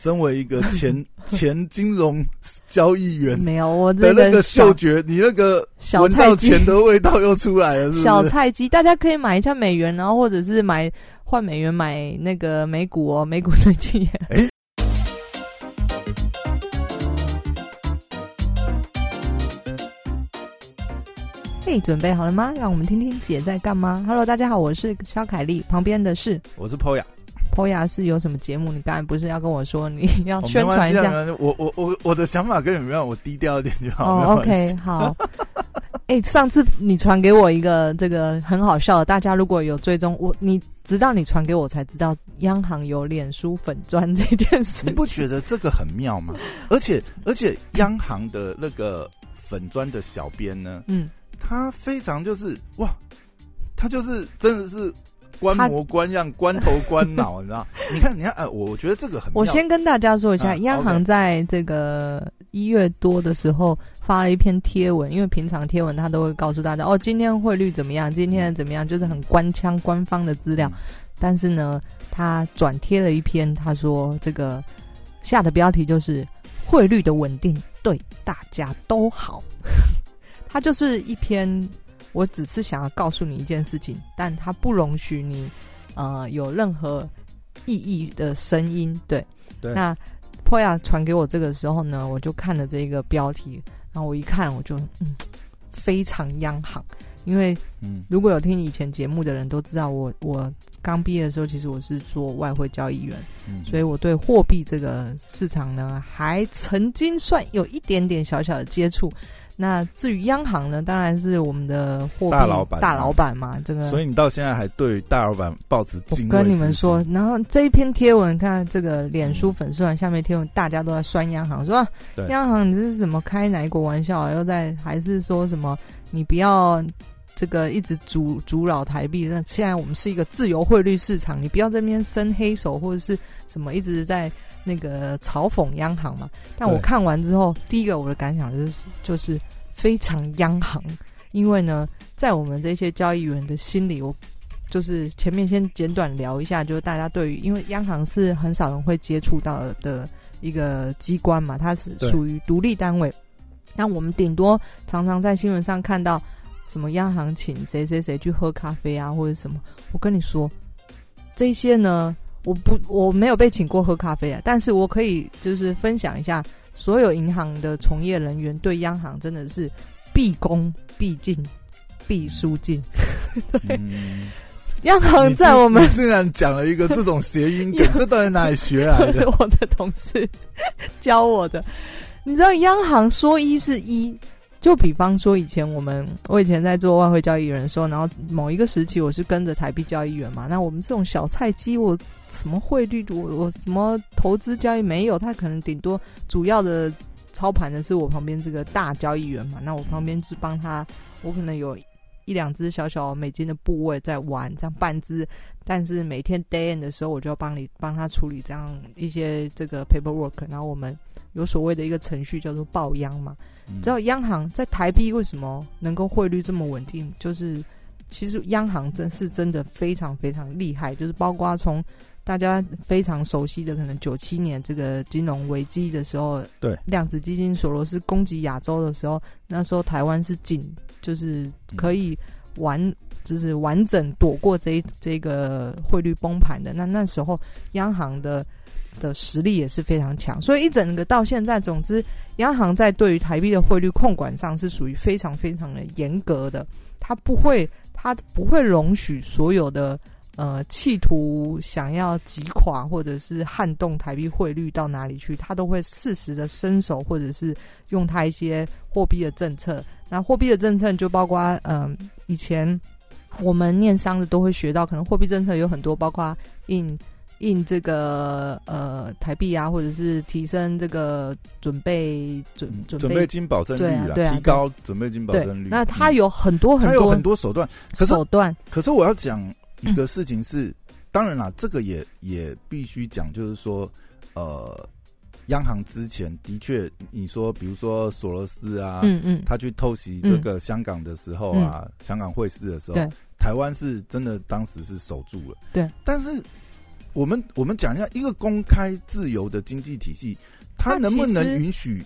身为一个前 前金融交易员没有我的那个嗅觉，你那个闻小菜鸡到钱的味道又出来了，是是？小菜鸡，大家可以买一下美元，然后或者是买换美元买那个美股哦，美股最近也 哎嘿，准备好了吗？让我们听听姐在干嘛。Hello，大家好，我是肖凯丽，旁边的是我是 Poya，Poya 是有什么节目？你刚才不是要跟我说你要哦宣传一下？我我我我的想法跟你们一样，我低调一点就好。，OK，好。哎、上次你传给我一个这个很好笑的，大家如果有追踪我，你直到你传给我才知道央行有脸书粉砖这件事你。不觉得这个很妙吗？而 且而且，央行的那个粉砖的小编呢，嗯，他非常就是哇，他就是真的是观摩观样、观头观脑，你知道？你看，你看，呃，我觉得这个很。我先跟大家说一下，嗯央行在这个一月多的时候发了一篇贴文，因为平常贴文他都会告诉大家哦，今天汇率怎么样，今天怎么样，就是很官腔、官方的资料。但是呢，他转贴了一篇，他说这个下的标题就是“汇率的稳定对大家都好”，他就是一篇，我只是想要告诉你一件事情，但它不容许你呃有任何意义的声音。对，对那 Poya 传给我这个时候呢，我就看了这个标题，然后我一看，我就嗯，非常央行，因为嗯如果有听以前节目的人都知道我，我刚毕业的时候，其实我是做外汇交易员，嗯，所以我对货币这个市场呢，还曾经算有一点点小小的接触。那至于央行呢，当然是我们的货币大老板大老板嘛，这个。所以你到现在还对大老板抱持我敬畏跟你们说，，然后这一篇贴文，看这个脸书粉丝团下面贴文，大家都在酸央行，说、啊央行你这是怎么开哪一国玩笑啊？又在还是说什么你不要这个一直阻阻扰台币？那现在我们是一个自由汇率市场，你不要这边伸黑手或者是什么一直在那个嘲讽央行嘛。但我看完之后，第一个我的感想就是就是非常央行，因为呢，在我们这些交易员的心里，我就是前面先简短聊一下，就是大家对于，因为央行是很少人会接触到的一个机关嘛，它是属于独立单位。那我们顶多常常在新闻上看到什么央行请谁谁谁去喝咖啡啊，或者什么。我跟你说，这些呢，我不我没有被请过喝咖啡啊，但是我可以就是分享一下，所有银行的从业人员对央行真的是毕恭毕敬、毕书尽。嗯，央行在我们你竟然讲了一个这种谐音梗，这到底哪里学来是的？我的同事教我的。你知道央行说一是一，就比方说以前我们，我以前在做外汇交易员的时候，然后某一个时期我是跟着台币交易员嘛，那我们这种小菜鸡，我什么汇率，我我什么投资交易没有，他可能顶多主要的操盘的是我旁边这个大交易员嘛，那我旁边是帮他，我可能有。一两只小小美金的部位在玩，这样半只，但是每天 day in 的时候，我就要帮你帮他处理这样一些这个 paperwork，然后我们有所谓的一个程序叫做报央嘛。嗯知道央行在台币为什么能够汇率这么稳定？就是其实央行真是真的非常非常厉害，就是包括从大家非常熟悉的可能九七年这个金融危机的时候，对量子基金索罗斯攻击亚洲的时候，那时候台湾是仅就是可以完。就是完整躲过这这个汇率崩盘的，那那时候央行的的实力也是非常强，所以一整个到现在，总之，央行在对于台币的汇率控管上是属于非常非常的严格的，它不会，它不会容许所有的呃企图想要击垮或者是撼动台币汇率到哪里去，它都会适时的伸手，或者是用它一些货币的政策。那货币的政策就包括嗯、以前我们念商的都会学到，可能货币政策有很多，包括印。印这个呃台币啊，或者是提升这个准备准嗯准准备金保证率啦，对啊对啊提高准备金保对证率。，那它嗯。有很多很它有多很多手段，可是手段，可是我要讲一个事情是，当然啦，这个也也必须讲，就是说，呃，央行之前的确，你说，比如说索罗斯啊，嗯嗯，他去偷袭这个香港的时候啊，香港汇市的时候对，台湾是真的当时是守住了，对，但是。我们我们讲一下一个公开自由的经济体系，它它能不能允许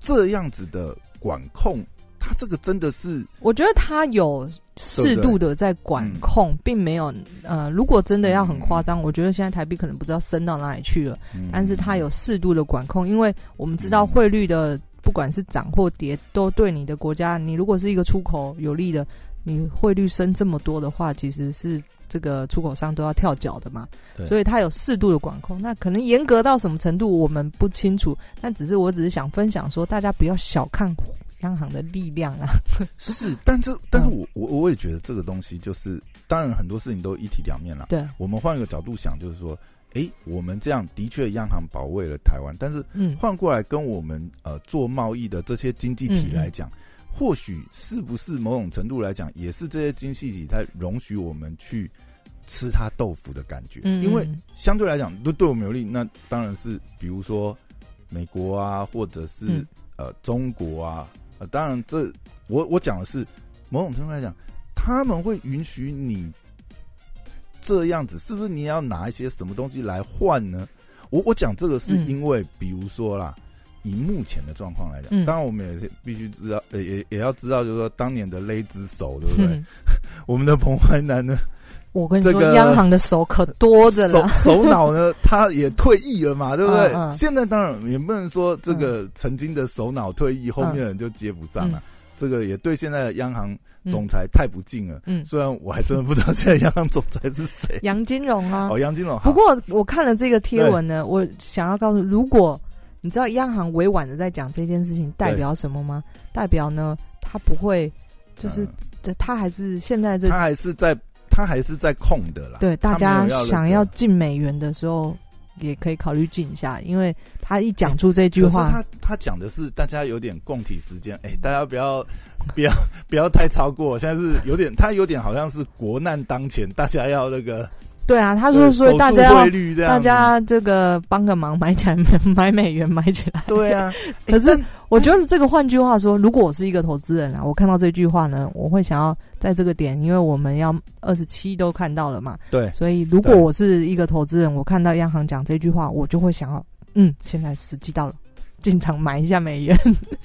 这样子的管控？它这个真的是我觉得它有适度的在管控，并没有呃，如果真的要很夸张，我觉得现在台币可能不知道升到哪里去了。嗯但是它有适度的管控，因为我们知道汇率的不管是涨或跌，都对你的国家，你如果是一个出口有利的，你汇率升这么多的话，其实是这个出口商都要跳脚的嘛。所以它有适度的管控，那可能严格到什么程度我们不清楚，但只是我只是想分享说，大家不要小看央行的力量啊。是，但是但是嗯我我我也觉得这个东西就是，当然很多事情都一体两面了。对，我们换一个角度想，就是说，诶，我们这样的确央行保卫了台湾，但是嗯，换过来跟我们呃做贸易的这些经济体来讲，或许是不是某种程度来讲，也是这些精细体它容许我们去吃它豆腐的感觉，嗯因为嗯相对来讲都对我们有利，那当然是比如说美国啊，或者是、嗯呃中国啊，呃，当然这我我讲的是某种程度来讲，他们会允许你这样子，是不是你也要拿一些什么东西来换呢？我我讲这个是嗯因为，比如说啦。以目前的状况来讲，嗯当然我们也是必须知道，呃，也也要知道，就是说当年的勒之手，对不对？嗯 我们的彭淮南呢，我跟你说，这个央行的手可多着首了。首脑呢，他也退役了嘛，对不对？现在当然也不能说这个曾经的首脑退役，后面的人就接不上了。这个也对现在的央行总裁太不敬了。嗯，虽然我还真的不知道现在央行总裁是谁。杨金荣啊。哦，杨金荣。不过我看了这个贴文呢，我想要告诉，如果你知道央行委婉的在讲这件事情代表什么吗？代表呢，他不会，就是他还是现在这，他还是在，他还是在控的啦。对，大家想要要进美元的时候，也可以考虑进一下，因为他一讲出这句话，他他讲的是大家有点共体时间，哎，大家不要 不要不要太超过，现在是有点，他有点好像是国难当前，大家要那个。对啊，他说所以大家要大家这个帮个忙买起来 买美元买起来。对啊，可是我觉得这个换句话说，如果我是一个投资人啊，我看到这句话呢，我会想要在这个点，因为我们要二十七都看到了嘛。对，所以如果我是一个投资人，我看到央行讲这句话，我就会想要，嗯，现在时机到了。进场买一下美元。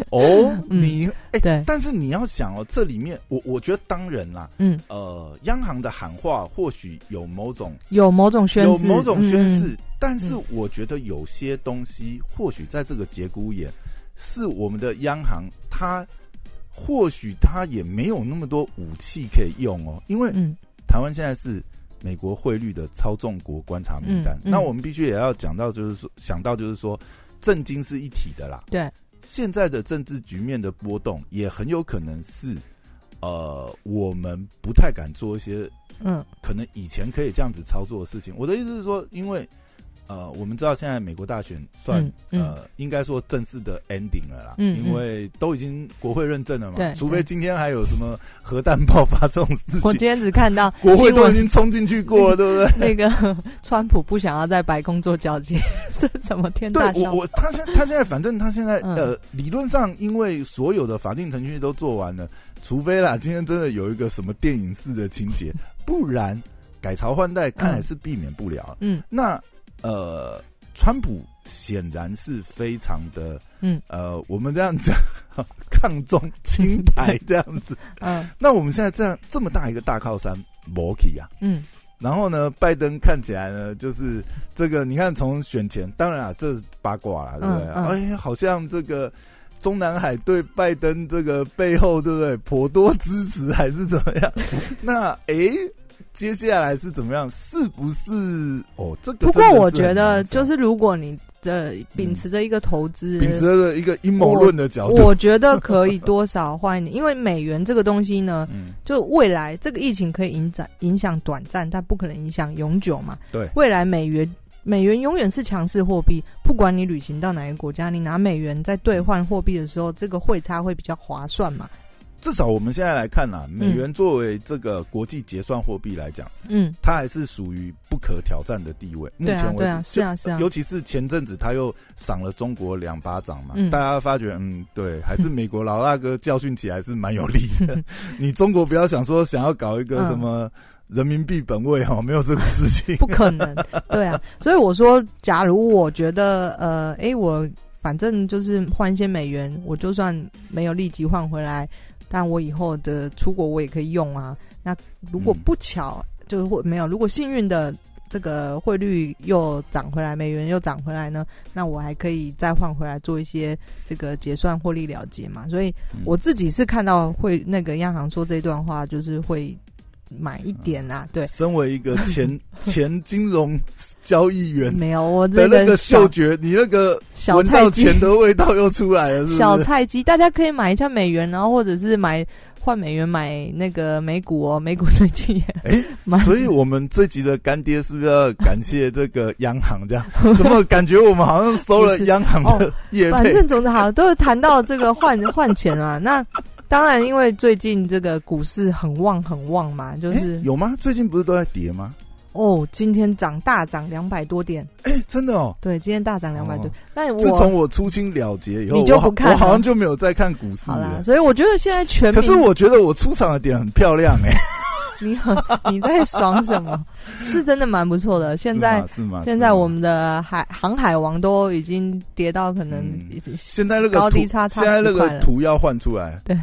哦，你哎、对，但是你要想哦，这里面我我觉得当然啦，嗯，呃，央行的喊话或许有某种有某种宣示，有某种宣示，嗯、但是我觉得有些东西或许在这个节骨眼，是我们的央行它或许他也没有那么多武器可以用哦，因为嗯。台湾现在是美国汇率的操纵国观察名单，嗯嗯、那我们必须也要讲到，就是说想到就是说。政经是一体的啦，对，现在的政治局面的波动也很有可能是，呃，我们不太敢做一些，嗯，可能以前可以这样子操作的事情。我的意思是说，因为呃，我们知道现在美国大选算、呃，应该说正式的 ending 了啦，嗯，因为都已经国会认证了嘛，对，除非今天还有什么核弹爆发这种事情。我今天只看到 国会都已经冲进去过了，对不对？那个 川普不想要在白宫做交接，这什么天大对我我他现他现在反正他现在、嗯、呃理论上，因为所有的法定程序都做完了，除非啦今天真的有一个什么电影式的情节，不然改朝换代看来是避免不了。嗯，那呃。川普显然是非常的，嗯，呃，我们这样讲 抗中清白 这样子，嗯，那我们现在这样这么大一个大靠山 o k 啊，嗯，然后呢，拜登看起来呢，就是这个，你看从选前，当然啊，这是八卦啦，对不对？嗯嗯、哎，好像这个中南海对拜登这个背后，对不对？颇多支持还是怎么样？那哎。接下来是怎么样？是不是哦？这个不过我觉得，就是如果你的秉持着一个投资，秉持着一个阴谋论的角度，我觉得可以多少换一点，因为美元这个东西呢，嗯，就未来这个疫情可以影响影响短暂，但不可能影响永久嘛。对，未来美元美元永远是强势货币，不管你旅行到哪个国家，你拿美元在兑换货币的时候，这个汇差会比较划算嘛。至少我们现在来看啊，美元作为这个国际结算货币来讲，嗯，它还是属于不可挑战的地位。目前为止，是啊，是啊。尤其是前阵子他又赏了中国两巴掌嘛，嗯、大家发觉，嗯，对，还是美国老大哥教训起来是蛮有力的。你中国不要想说想要搞一个什么。嗯人民币本位哈，没有这个事情，不可能。对啊，所以我说，假如我觉得呃，哎，我反正就是换一些美元，我就算没有立即换回来，但我以后的出国我也可以用啊。那如果不巧，就是会没有，如果幸运的。这个汇率又涨回来，美元又涨回来呢，那我还可以再换回来做一些这个结算获利了结嘛。所以我自己是看到会那个央行说这段话，就是会买一点啊。对，身为一个前 前金融交易员，没有我的那个嗅觉，你那个小菜鸡钱的味道又出来了 是。小菜鸡，大家可以买一下美元，然后或者是买。换美元买那个美股哦，美股最近哎，所以我们这集的干爹是不是要感谢这个央行？这样怎么感觉我们好像收了央行的业反正总之好像，都是谈到这个换换钱啊。那当然，因为最近这个股市很旺很旺嘛，就是有吗？最近不是都在跌吗？哦，今天涨大涨两百多点，哎，真的哦。对，今天大涨两百多。但自从我出清了结以后，你就不看，我好像就没有再看股市了。所以我觉得现在全，可是我觉得我出场的点很漂亮哎。你很你在爽什么？是真的蛮不错的。现在是吗？现在我们的海航海王都已经跌到可能现在那个高低差差，现在那个图要换出来。对。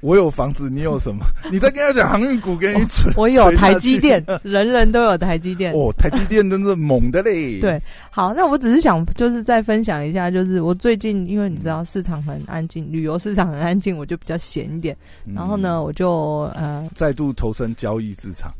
嗯，我有房子，你有什么？你在跟他讲航运股给你存？我有台积电，人人都有台积电。哦，台积电真是猛的嘞。对，好，那我只是想，就是再分享一下，就是我最近，因为你知道市场很安静，旅游市场很安静，我就比较闲一点。然后呢，我就呃再度投身交易市场。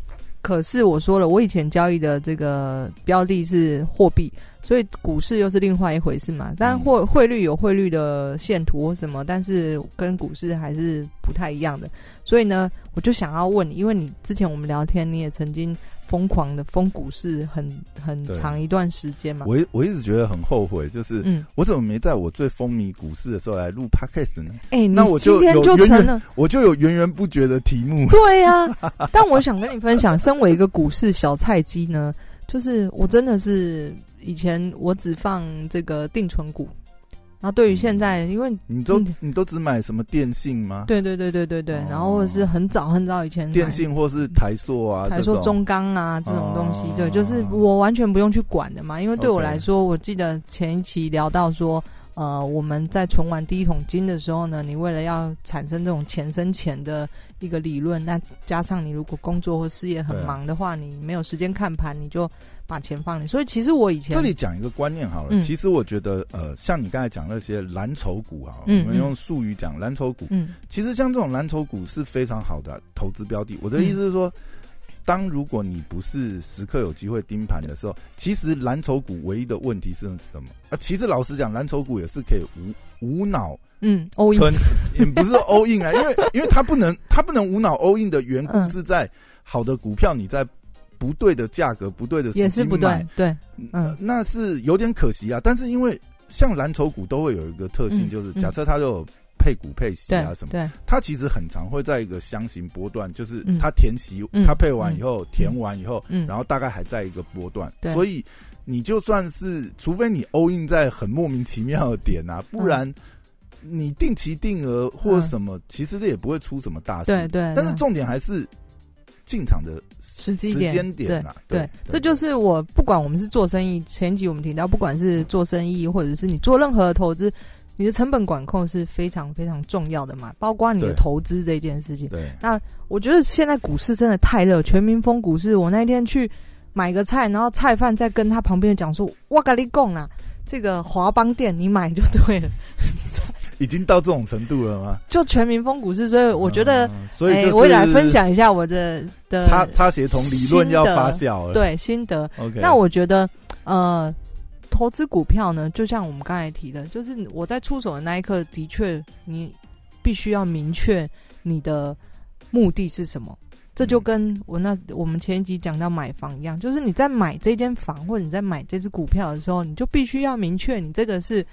可是我说了，我以前交易的这个标的是货币。所以股市又是另外一回事嘛，但汇汇率有汇率的线图或什么，但是跟股市还是不太一样的。所以呢，我就想要问你，因为你之前我们聊天，你也曾经疯狂的疯股市很很长一段时间嘛。我我一直觉得很后悔，就是嗯，我怎么没在我最风靡股市的时候来录 podcast 呢？哎，那我今天就成了，我就有源源不绝的题目。对呀，但我想跟你分享，身为一个股市小菜鸡呢，就是我真的是。以前我只放这个定存股，然后对于现在，因为你都你都只买什么电信吗？对对对对对对，然后或者是很早很早以前电信或是台塑啊，台塑中钢啊这种东西，对，就是我完全不用去管的嘛，因为对我来说，我记得前一期聊到说。呃，我们在存完第一桶金的时候呢，你为了要产生这种钱生钱的一个理论，那加上你如果工作或事业很忙的话，你没有时间看盘，你就把钱放里。所以其实我以前这里讲一个观念好了，其实我觉得呃，像你刚才讲那些蓝筹股啊，我们用术语讲蓝筹股，嗯，其实像这种蓝筹股是非常好的投资标的。我的意思是说。当如果你不是时刻有机会盯盘的时候，其实蓝筹股唯一的问题是什么？啊，其实老实讲，蓝筹股也是可以无无脑嗯 all in，也不是 all in 啊，因为因为它不能它不能无脑 all in 的缘故是在好的股票你在不对的价格不对的也是不对对嗯那是有点可惜啊。但是因为像蓝筹股都会有一个特性，就是假设它就。配股配息啊什么？它其实很常会在一个箱型波段，就是它填息，它配完以后填完以后，然后大概还在一个波段。所以你就算是，除非你 all in 在很莫名其妙的点啊，不然你定期定额或什么，其实这也不会出什么大事。对对。但是重点还是进场的时机点点啊。对，这就是我不管我们是做生意，前集我们提到，不管是做生意或者是你做任何的投资。你的成本管控是非常非常重要的嘛，包括你的投资这件事情。对，那我觉得现在股市真的太热，全民风股市。我那天去买个菜，然后菜贩在跟他旁边讲说：“我跟你讲啦，这个华邦店你买就对了。”已经到这种程度了吗？就全民风股市，所以我觉得，所以我也来分享一下我的的擦擦协同理论要发酵了。对，心得。OK，那我觉得，呃。投资股票呢，就像我们刚才提的，就是我在出手的那一刻，的确你必须要明确你的目的是什么。这就跟我那我们前一集讲到买房一样，就是你在买这间房或者你在买这只股票的时候，你就必须要明确你这个是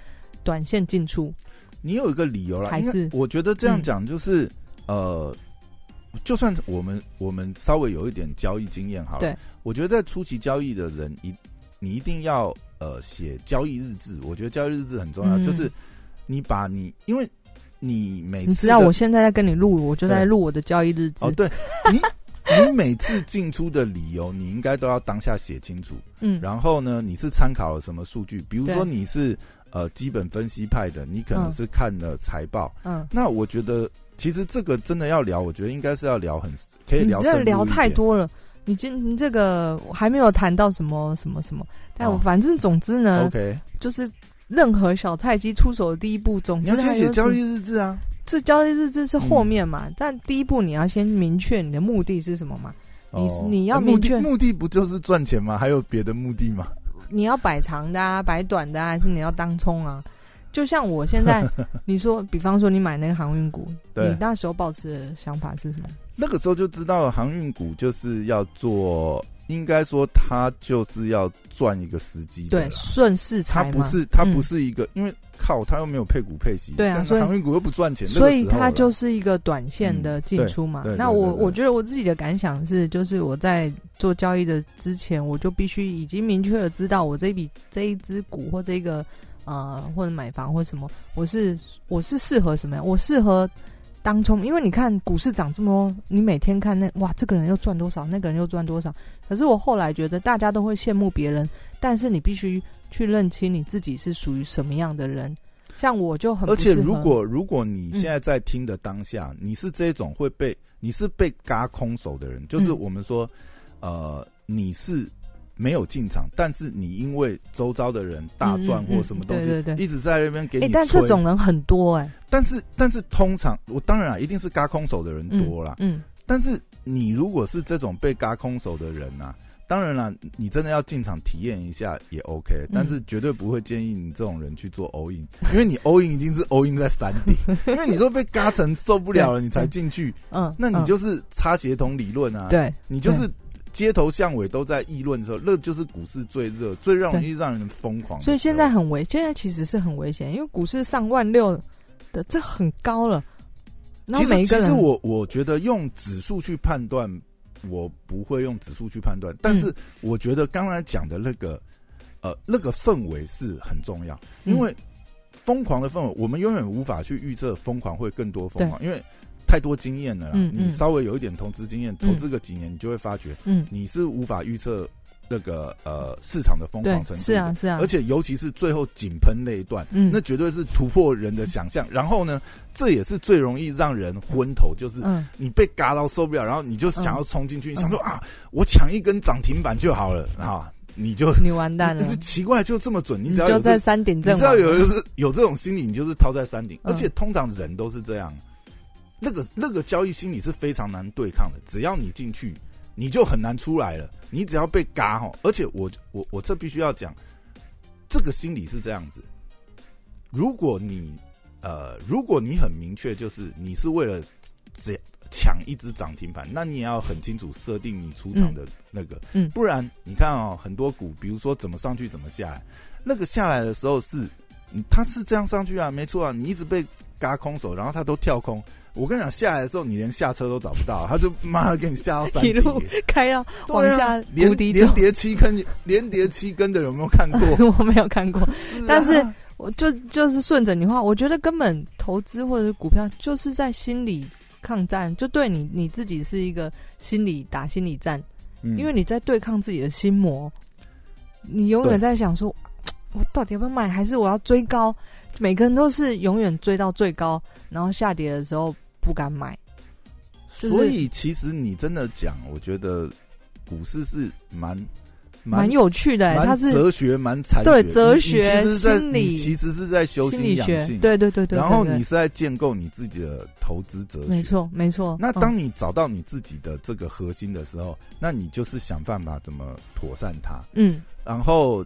短线进出。你有一个理由了，还是我觉得这样讲就是呃，就算我们我们稍微有一点交易经验好了，我觉得在初期交易的人一你一定要。呃，写交易日志，我觉得交易日志很重要。就是你把你，因为你每次你知道我现在在跟你录，我就在录我的交易日志。哦，对你，你每次进出的理由，你应该都要当下写清楚。嗯，然后呢，你是参考了什么数据？比如说你是呃基本分析派的，你可能嗯是看了财报。嗯，那我觉得其实这个真的要聊，我觉得应该是要聊很可以聊聊。太多了。你今你这个我还没有谈到什么什么什么，但我哦反正总之呢，OK，就是任何小菜鸡出手的第一步，总你要先写交易日志啊。这交易日志是后嗯面嘛，但第一步你要先明确你的目的是什么嘛，你哦你要明确的目的不就是赚钱吗？还有别的目的吗？你要摆长的啊，摆短的啊，还是你要当冲啊？就像我现在，你说，比方说你买那个航运股，你那时候抱持的想法是什么？那个时候就知道航运股就是要做，应该说它就是要赚一个时机对，啦。顺势它，不是，它嗯不是一个，因为靠，它又没有配股配息，对啊所以航运股又不赚钱，所以它就是一个短线的进出嘛。那我我觉得我自己的感想是，就是我在做交易的之前，我就必须已经明确的知道我这笔这一只股或这个呃或者买房或什么，我是我是适合什么样？我适合当冲，因为你看股市涨这么多，你每天看那哇，这个人又赚多少，那个人又赚多少。可是我后来觉得大家都会羡慕别人，但是你必须去认清你自己是属于什么样的人。像我就很而且如果如果你嗯现在在听的当下，你是这种会被你是被嘎空手的人，就是嗯我们说，呃，你是没有进场，但是你因为周遭的人大赚或什么东西，对对对。一直在那边给哎、你吹。但这种人很多哎、但是但是通常我当然啊，一定是嘎空手的人多啦。嗯，但是你如果是这种被嘎空手的人啊，当然啦，你真的要进场体验一下也 OK，但嗯是绝对不会建议你这种人去做 all in，因为你 all in 已经是 all in 在山顶，因为你都被嘎成受不了了，你才进去，嗯，那你嗯就是擦协同理论啊，对，你就是街头巷尾都在议论的时候，那就是股市最热、最容易让人疯狂。所以现在很危，现在其实是很危险，因为股市上万六的，这很高了。然其实一实我我觉得用指数去判断，我不会用指数去判断，但嗯是我觉得刚才讲的那个呃那个氛围是很重要，嗯因为疯狂的氛围，我们永远无法去预测疯狂会更多疯狂，因为太多经验了啦。嗯嗯。你稍微有一点投资经验，投资个几年，你就会发觉嗯，你是无法预测那个呃市场的疯狂，程度。是啊，是啊，而且尤其是最后井喷那一段，嗯，那绝对是突破人的想象。然后呢，这也是最容易让人昏头，就是嗯，你被嘎到受不了，然后你就想要冲进去，嗯。你想说啊，我抢一根涨停板就好了啊，你就 你完蛋了。你，奇怪就这么准，你你只要在山顶你阵亡只要有有这种心理，你就是掏在山顶。嗯。而且通常人都是这样，那个那个交易心理是非常难对抗的，只要你进去，你就很难出来了。你只要被嘎哈，而且我我我这必须要讲，这个心理是这样子。如果你呃，如果你很明确，就是你是为了这抢一只涨停板，那你也要很清楚设定你出场的那个，嗯不然你看哦，很多股，比如说怎么上去怎么下来，那个下来的时候是，嗯它是这样上去啊，没错啊，你一直被嘎空手，然后他都跳空。我跟你讲，下来的时候你连下车都找不到，他就妈的给你下到山底 一路开到往下连谷底走连。跌七根，连跌七根的有没有看过？我没有看过，啊但是我就就是顺着你话，我觉得根本投资或者是股票就是在心理抗战，就对你你自己是一个心理打心理战，嗯因为你在对抗自己的心魔，你永远在想说，我到底要不要买，还是我要追高？每个人都是永远追到最高，然后下跌的时候不敢买。就是所以其实你真的讲，我觉得股市是蛮蛮有趣的、欸，它蛮是哲学、蛮禅对哲学心理你其实是在修心养性，对对对对，然后你是在建构你自己的投资哲学，没。错没错。那嗯当你找到你自己的这个核心的时候，那你就是想办法怎么妥善它。嗯然后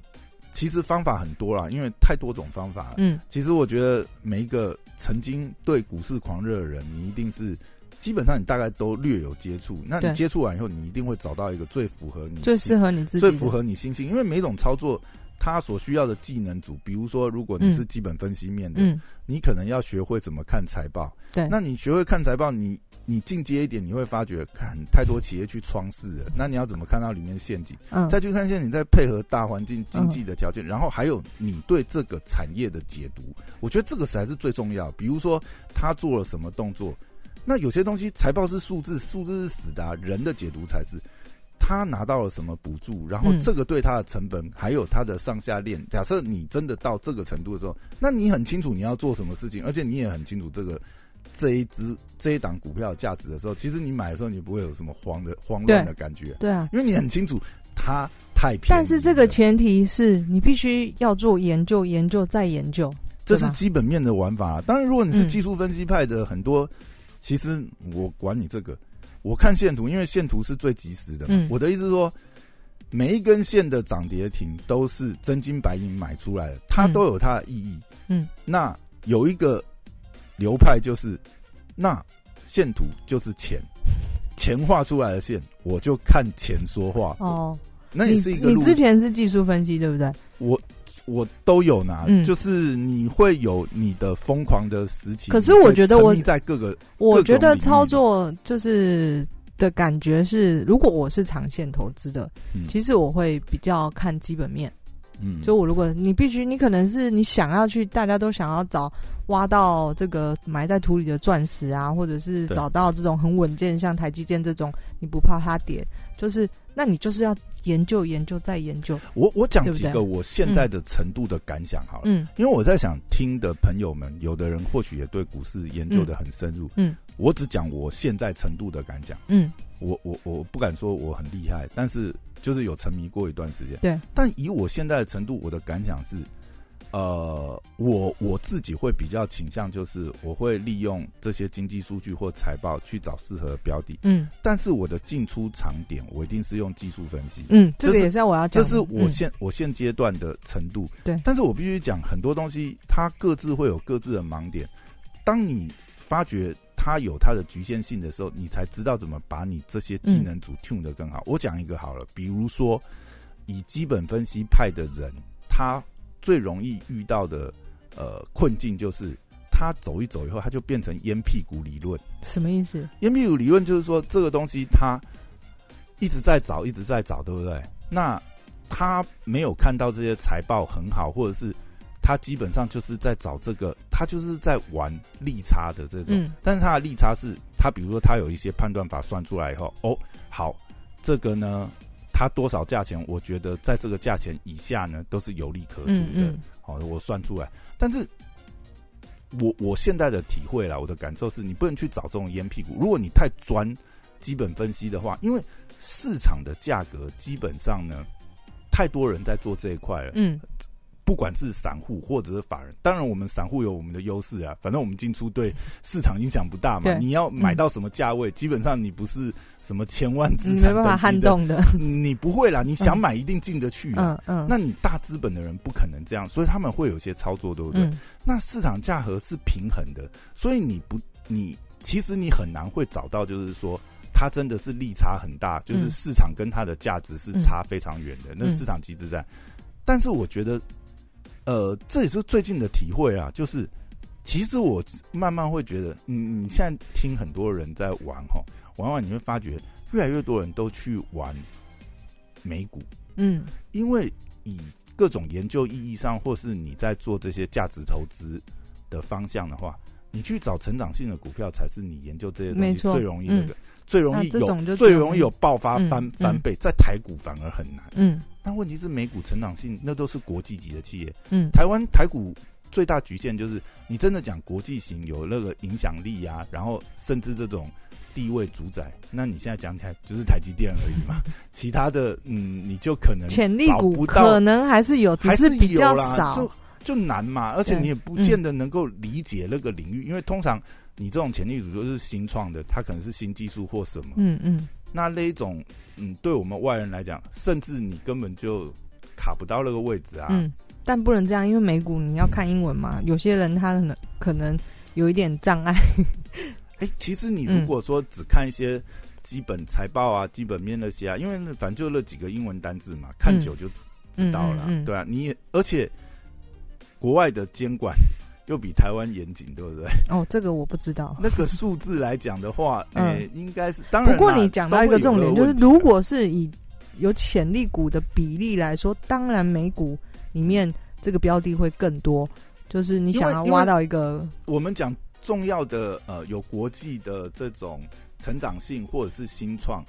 其实方法很多啦，因为太多种方法。嗯。其实我觉得每一个曾经对股市狂热的人，你一定是基本上你大概都略有接触。那你接触完以后，你一定会找到一个最符合你最适合你自己，最符合你心性，因为每种操作他所需要的技能组，比如说如果你是嗯基本分析面的，嗯。你可能要学会怎么看财报。对，那你学会看财报，你你进阶一点，你会发觉看太多企业去创世了，那你要怎么看到里面的陷阱？嗯再去看陷阱，再配合大环境经济的条件，然后还有你对这个产业的解读，我觉得这个才是最重要。比如说他做了什么动作，那有些东西财报是数字，数字是死的、啊，人的解读才是。他拿到了什么补助，然后嗯这个对他的成本，还有他的上下链。假设你真的到这个程度的时候，那你很清楚你要做什么事情，而且你也很清楚这个这一只这一档股票的价值的时候，其实你买的时候你不会有什么慌的慌乱的感觉，对啊。因为你很清楚它太便宜。但是这个前提是你必须要做研究，研究再研究。这是基本面的玩法、当然，如果你是嗯技术分析派的，很多其实我管你这个，我看线图，因为线图是最及时的。嗯我的意思是说，每一根线的涨跌停都是真金白银买出来的，它嗯都有它的意义。嗯，那有一个流派就是，那线图就是钱，钱画出来的线，我就看钱说话。哦，那也你是一个路你之前是技术分析对不对？我我都有拿，嗯就是你会有你的疯狂的时期。可是我觉得我在各个我觉得操作就是的感觉是，如果我是长线投资的，嗯其实我会比较看基本面。嗯，就我如果你必须，你可能是你想要去，大家都想要找挖到这个埋在土里的钻石啊，或者是找到这种很稳健，像台积电这种，你不怕它跌，就是那你就是要研究研究再研究。我我讲几个我现在的程度的感想好了，嗯。因为我在想听的朋友们，有的人或许也对股市研究的很深入，嗯，我只讲我现在程度的感想。嗯我我我不敢说我很厉害，但是就是有沉迷过一段时间。对，但以我现在的程度，我的感想是，呃，我我自己会比较倾向，就是我会利用这些经济数据或财报去找适合的标的，嗯但是我的进出场点，我一定是用技术分析。嗯，这个也是我要讲。这是我嗯现、我现阶段的程度，对但是我必须讲，很多东西它各自会有各自的盲点。当你发觉它有它的局限性的时候，你才知道怎么把你这些技能组 tune 得更好。我讲一个好了，比如说以基本分析派的人，他最容易遇到的呃困境就是。他走一走以后，他就变成烟屁股理论。什么意思？烟屁股理论就是说，这个东西他一直在找，一直在找，对不对？那他没有看到这些财报很好，或者是他基本上就是在找这个，他就是在玩利差的这种。嗯但是他的利差是，他比如说他有一些判断法算出来以后，哦，好，这个呢，它多少价钱？我觉得在这个价钱以下呢，都是有利可图的。嗯嗯好，我算出来。但是我我现在的体会啦，我的感受是你不能去找这种烟屁股。如果你太专基本分析的话，因为市场的价格基本上呢，太多人在做这一块了。嗯不管是散户或者是法人，当然我们散户有我们的优势啊，反正我们进出对市场影响不大嘛。你要买到什么价位，基本上你不是什么千万资你产没办法撼动的。你不会啦。你想买一定进得去啊。嗯嗯，那你大资本的人不可能这样，所以他们会有些操作，对不对？嗯那市场价格是平衡的，所以你不，你其实你很难会找到，就是说它真的是利差很大，就是嗯市场跟它的价值是差非常远的，那嗯市场机制在。但是我觉得，呃，这也是最近的体会啊，就是其实我慢慢会觉得，嗯，你现在听很多人在玩哈，玩完你会发觉越来越多人都去玩美股，嗯因为以各种研究意义上，或是你在做这些价值投资的方向的话，你去找成长性的股票才是你研究这些东西最容易那个、最容易有最容易有爆发嗯翻、嗯。翻倍，在台股反而很难。嗯但问题是美股成长性那都是国际级的企业，嗯。台湾台股最大局限就是你真的讲国际型有那个影响力啊，然后甚至这种地位主宰，那你现在讲起来就是台积电而已嘛，其他的嗯你就可能潜力股不到可能还是有，只还是比较少。就。就难嘛，而且你也不见得能够理解那个领域，因为通常你这种潜力股就是新创的，它可能是新技术或什么，嗯嗯那那一种嗯，对我们外人来讲，甚至你根本就卡不到那个位置啊。嗯，但不能这样，因为美股你要看英文嘛，有些人他可能可能有一点障碍。哎、其实你嗯如果说只看一些基本财报啊、基本面那些啊，因为那反正就那几个英文单字嘛，看久就知道了，嗯嗯嗯对啊，你也而且国外的监管又比台湾严谨，对不对？哦，这个我不知道。那个数字来讲的话，嗯呃，应该是当然。不过你讲到一个重点，就是如果是以有潜力股的比例来说，当然美股里面这个标的会更多。就是你想要挖到一个，我们讲重要的呃有国际的这种成长性或者是新创，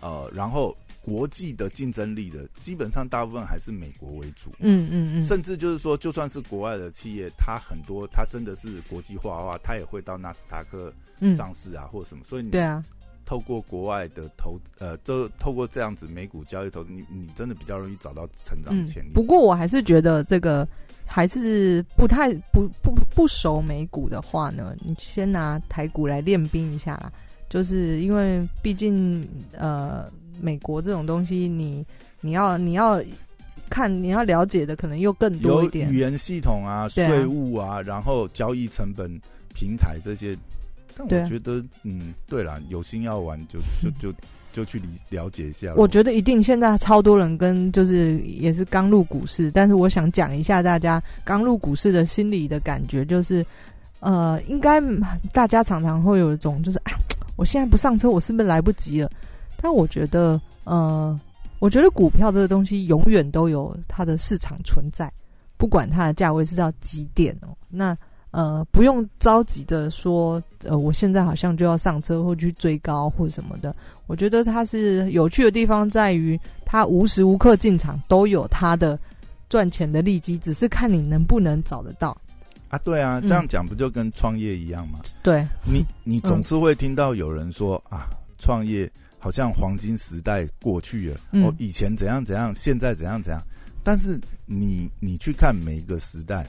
呃，然后国际的竞争力的，基本上大部分还是美国为主。嗯嗯嗯，甚至就是说，就算是国外的企业，它很多它真的是国际化的话，它也会到纳斯达克嗯，上市啊，或者什么。所以你对啊，透过国外的投，呃，都透过这样子美股交易投，你你真的比较容易找到成长嗯潜力。，不过我还是觉得这个还是不太不不不熟美股的话呢，你先拿台股来练兵一下啦。就是因为毕竟呃，美国这种东西你，你要你要看你要了解的可能又更多一点语。言系统啊、税务啊，然后交易成本、平台这些。但我觉得，嗯，对了，有心要玩就就就就去理了解一下。我觉得一定现在超多人跟就是也是刚入股市，但是我想讲一下大家刚入股市的心理的感觉，就是呃，应该大家常常会有一种就是啊，我现在不上车，我是不是来不及了？但我觉得呃，我觉得股票这个东西永远都有它的市场存在，不管它的价位是到几点哦，那。呃，不用着急的说，呃，我现在好像就要上车或去追高或什么的。我觉得它是有趣的地方在于，它无时无刻进场都有它的赚钱的利基，只是看你能不能找得到。啊，对啊，嗯这样讲不就跟创业一样吗？对，你你总是会听到有人说、啊，创业好像黄金时代过去了，嗯哦，以前怎样怎样，现在怎样怎样。但是你你去看每一个时代，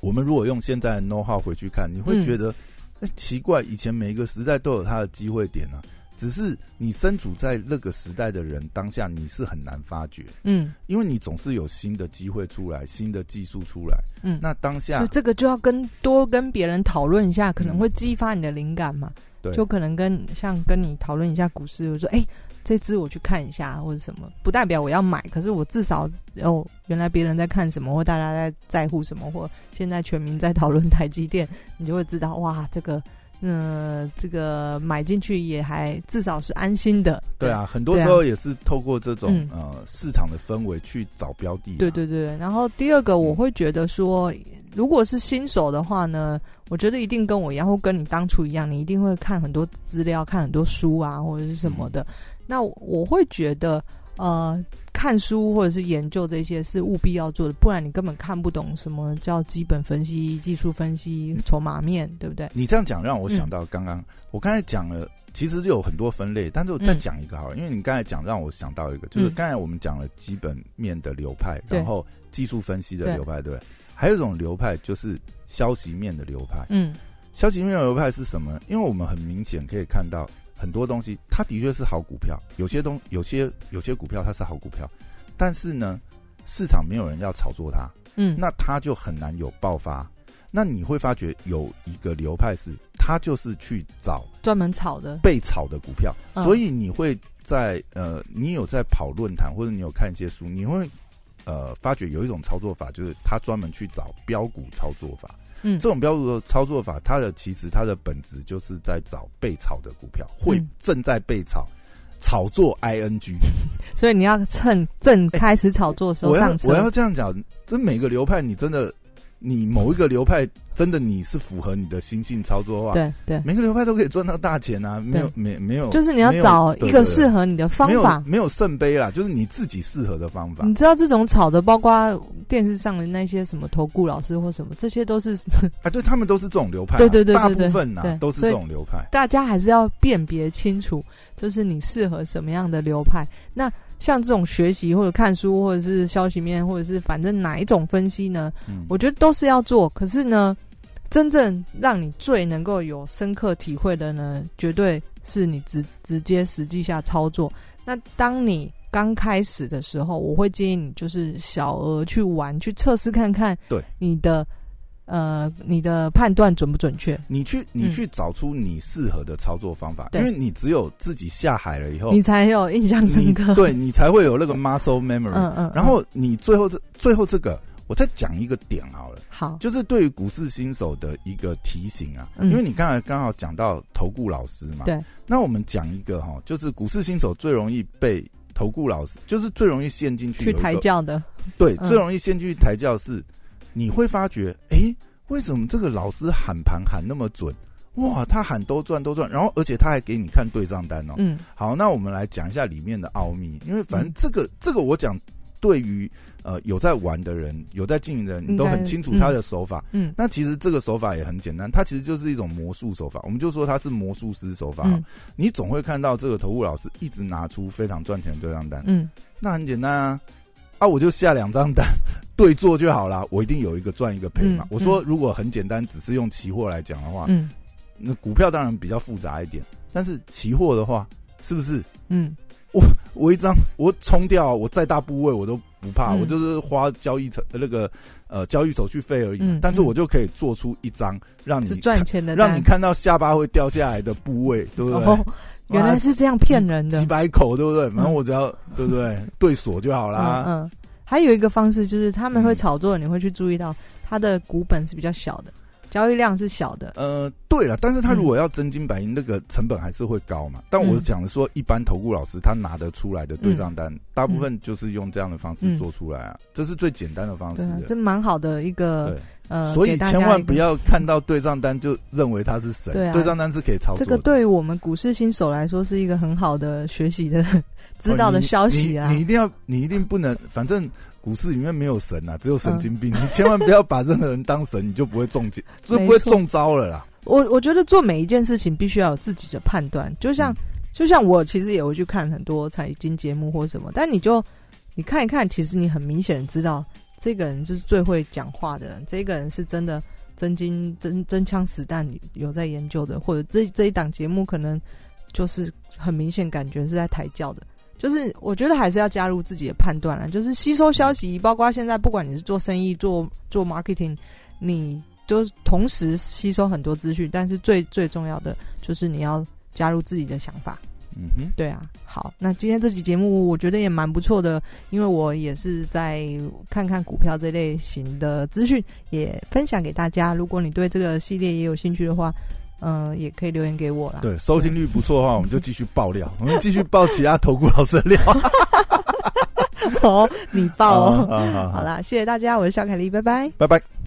我们如果用现在的 know how 回去看，你会嗯觉得，哎、奇怪，以前每一个时代都有它的机会点啊，只是你身处在那个时代的人当下，你是很难发觉，嗯因为你总是有新的机会出来，新的技术出来。嗯，那当下这个就要跟多跟别人讨论一下，可能会激发你的灵感嘛。对，就可能跟像跟你讨论一下股市，我说哎、这只我去看一下或者什么，不代表我要买，可是我至少哦，原来别人在看什么，或大家在在乎什么，或现在全民在讨论台积电，你就会知道哇，这个呃，这个买进去也还至少是安心的。对啊，很多时候也是透过这种、嗯。呃市场的氛围去找标的嘛。对对对，然后第二个我会觉得说，如果是新手的话呢，我觉得一定跟我一样，或跟你当初一样，你一定会看很多资料，看很多书啊，或者是什么的。那我会觉得，呃，看书或者是研究这些是务必要做的，不然你根本看不懂什么叫基本分析、技术分析、筹码面，对不对？你这样讲让我想到刚刚、我刚才讲了，其实是有很多分类，但是我再讲一个好了，因为你刚才讲让我想到一个，就是嗯刚才我们讲了基本面的流派，对然后技术分析的流派，对不对？还有一种流派就是消息面的流派。嗯。消息面的流派是什么？因为我们很明显可以看到很多东西，它的确是好股票，有些东有些有些股票它是好股票，但是呢，市场没有人要炒作它，嗯，那它就很难有爆发。那你会发觉有一个流派是，它就是去找专门炒的，被炒的股票，嗯。所以你会在呃，你有在跑论坛或者你有看一些书，你会呃发觉有一种操作法，就是他专门去找标股操作法。嗯这种标股的操作法，它的其实它的本质就是在找被炒的股票，会嗯正在被炒，炒作 ing。所以你要趁正开始炒作的时候我要上车。我要这样讲，这每个流派你真的，你某一个流派真的你是符合你的心性操作的话，对对，每个流派都可以赚到大钱啊，没有没没有，就是你要找一个适合你的方法。没有圣杯啦，就是你自己适合的方法你。知道这种炒的，包括电视上的那些什么投顾老师或什么，这些都是 啊，对他们都是这种流派啊、对对对对大部分呐、对都是这种流派。大家还是要辨别清楚，就是你适合什么样的流派。那像这种学习或者看书，或者是消息面，或者是反正哪一种分析呢？嗯，我觉得都是要做。可是呢，真正让你最能够有深刻体会的呢，绝对是你直直接实际下操作。那当你刚开始的时候，我会建议你就是小额去玩，去测试看看，对你的呃你的判断准不准确。你去你嗯去找出你适合的操作方法，对因为你只有自己下海了以后，你才有印象深你刻。对你才会有那个 muscle memory。嗯嗯，然后你最后这最后这个，我再讲一个点好了。好，就是对于股市新手的一个提醒啊，嗯因为你刚才刚好讲到投顾老师嘛，对，那我们讲一个哈，就是股市新手最容易被投顾老师，就是最容易陷进去去抬轿的，对，嗯最容易陷进去抬轿是，你会发觉，哎，为什么这个老师喊盘喊那么准？哇，他喊都赚都赚，然后而且他还给你看对账单哦。嗯好，那我们来讲一下里面的奥秘，因为反正这个、这个我讲，对于呃有在玩的人、有在经营的人，你都很清楚他的手法。嗯那其实这个手法也很简单，它其实就是一种魔术手法，我们就说它是魔术师手法。嗯你总会看到这个投顾老师一直拿出非常赚钱的对账单，嗯那很简单啊，啊，我就下两张单对做就好了，我一定有一个赚一个赔嘛。嗯我说如果很简单，只是用期货来讲的话，嗯那股票当然比较复杂一点，但是期货的话，是不是嗯我我一张我冲掉，我再大部位我都不怕，嗯我就是花交易成那个呃交易手续费而已，嗯但是我就可以做出一张让你赚钱的，让你看到下巴会掉下来的部位，对不对？哦，原来是这样骗人的几。百口，对不对？反正我只要对不对 对锁就好啦。嗯嗯，还有一个方式就是他们会嗯炒作，你会去注意到它的股本是比较小的，交易量是小的。呃，对了，但是他嗯如果要真金白银，那个成本还是会高嘛。但我嗯讲的说，一般投顾老师他拿得出来的对账单，大部分就是用这样的方式嗯做出来啊，这是最简单的方式。这蛮好的一个，呃，所以千万不要看到对账单就认为他是神，对啊对账单是可以操作的。这个对于我们股市新手来说是一个很好的学习的 知道的消息啊你。你一定要，你一定不能，反正股市里面没有神啊，只有神经病。你千万不要把任何人当神，你就不会中 箭，就不会中招了啦。我我觉得做每一件事情必须要有自己的判断，就像、嗯就像我其实也会去看很多财经节目或什么，但你就你看一看，其实你很明显地知道这个人就是最会讲话的人，这个人是真的真金真真枪实弹有在研究的，或者这这一档节目可能就是很明显感觉是在抬轿的。就是我觉得还是要加入自己的判断啦，就是吸收消息，包括现在不管你是做生意、做做 marketing，你就是同时吸收很多资讯，但是最最重要的就是你要加入自己的想法。嗯哼，对啊，好，那今天这期节目我觉得也蛮不错的，因为我也是在看看股票这类型的资讯，也分享给大家。如果你对这个系列也有兴趣的话，嗯、也可以留言给我啦。对，收听率不错的话，我们就继续爆料，我们继续爆其他投顾老师的料。哦，你爆哦。好，啦，谢谢大家，我是小凯丽，拜拜。拜拜。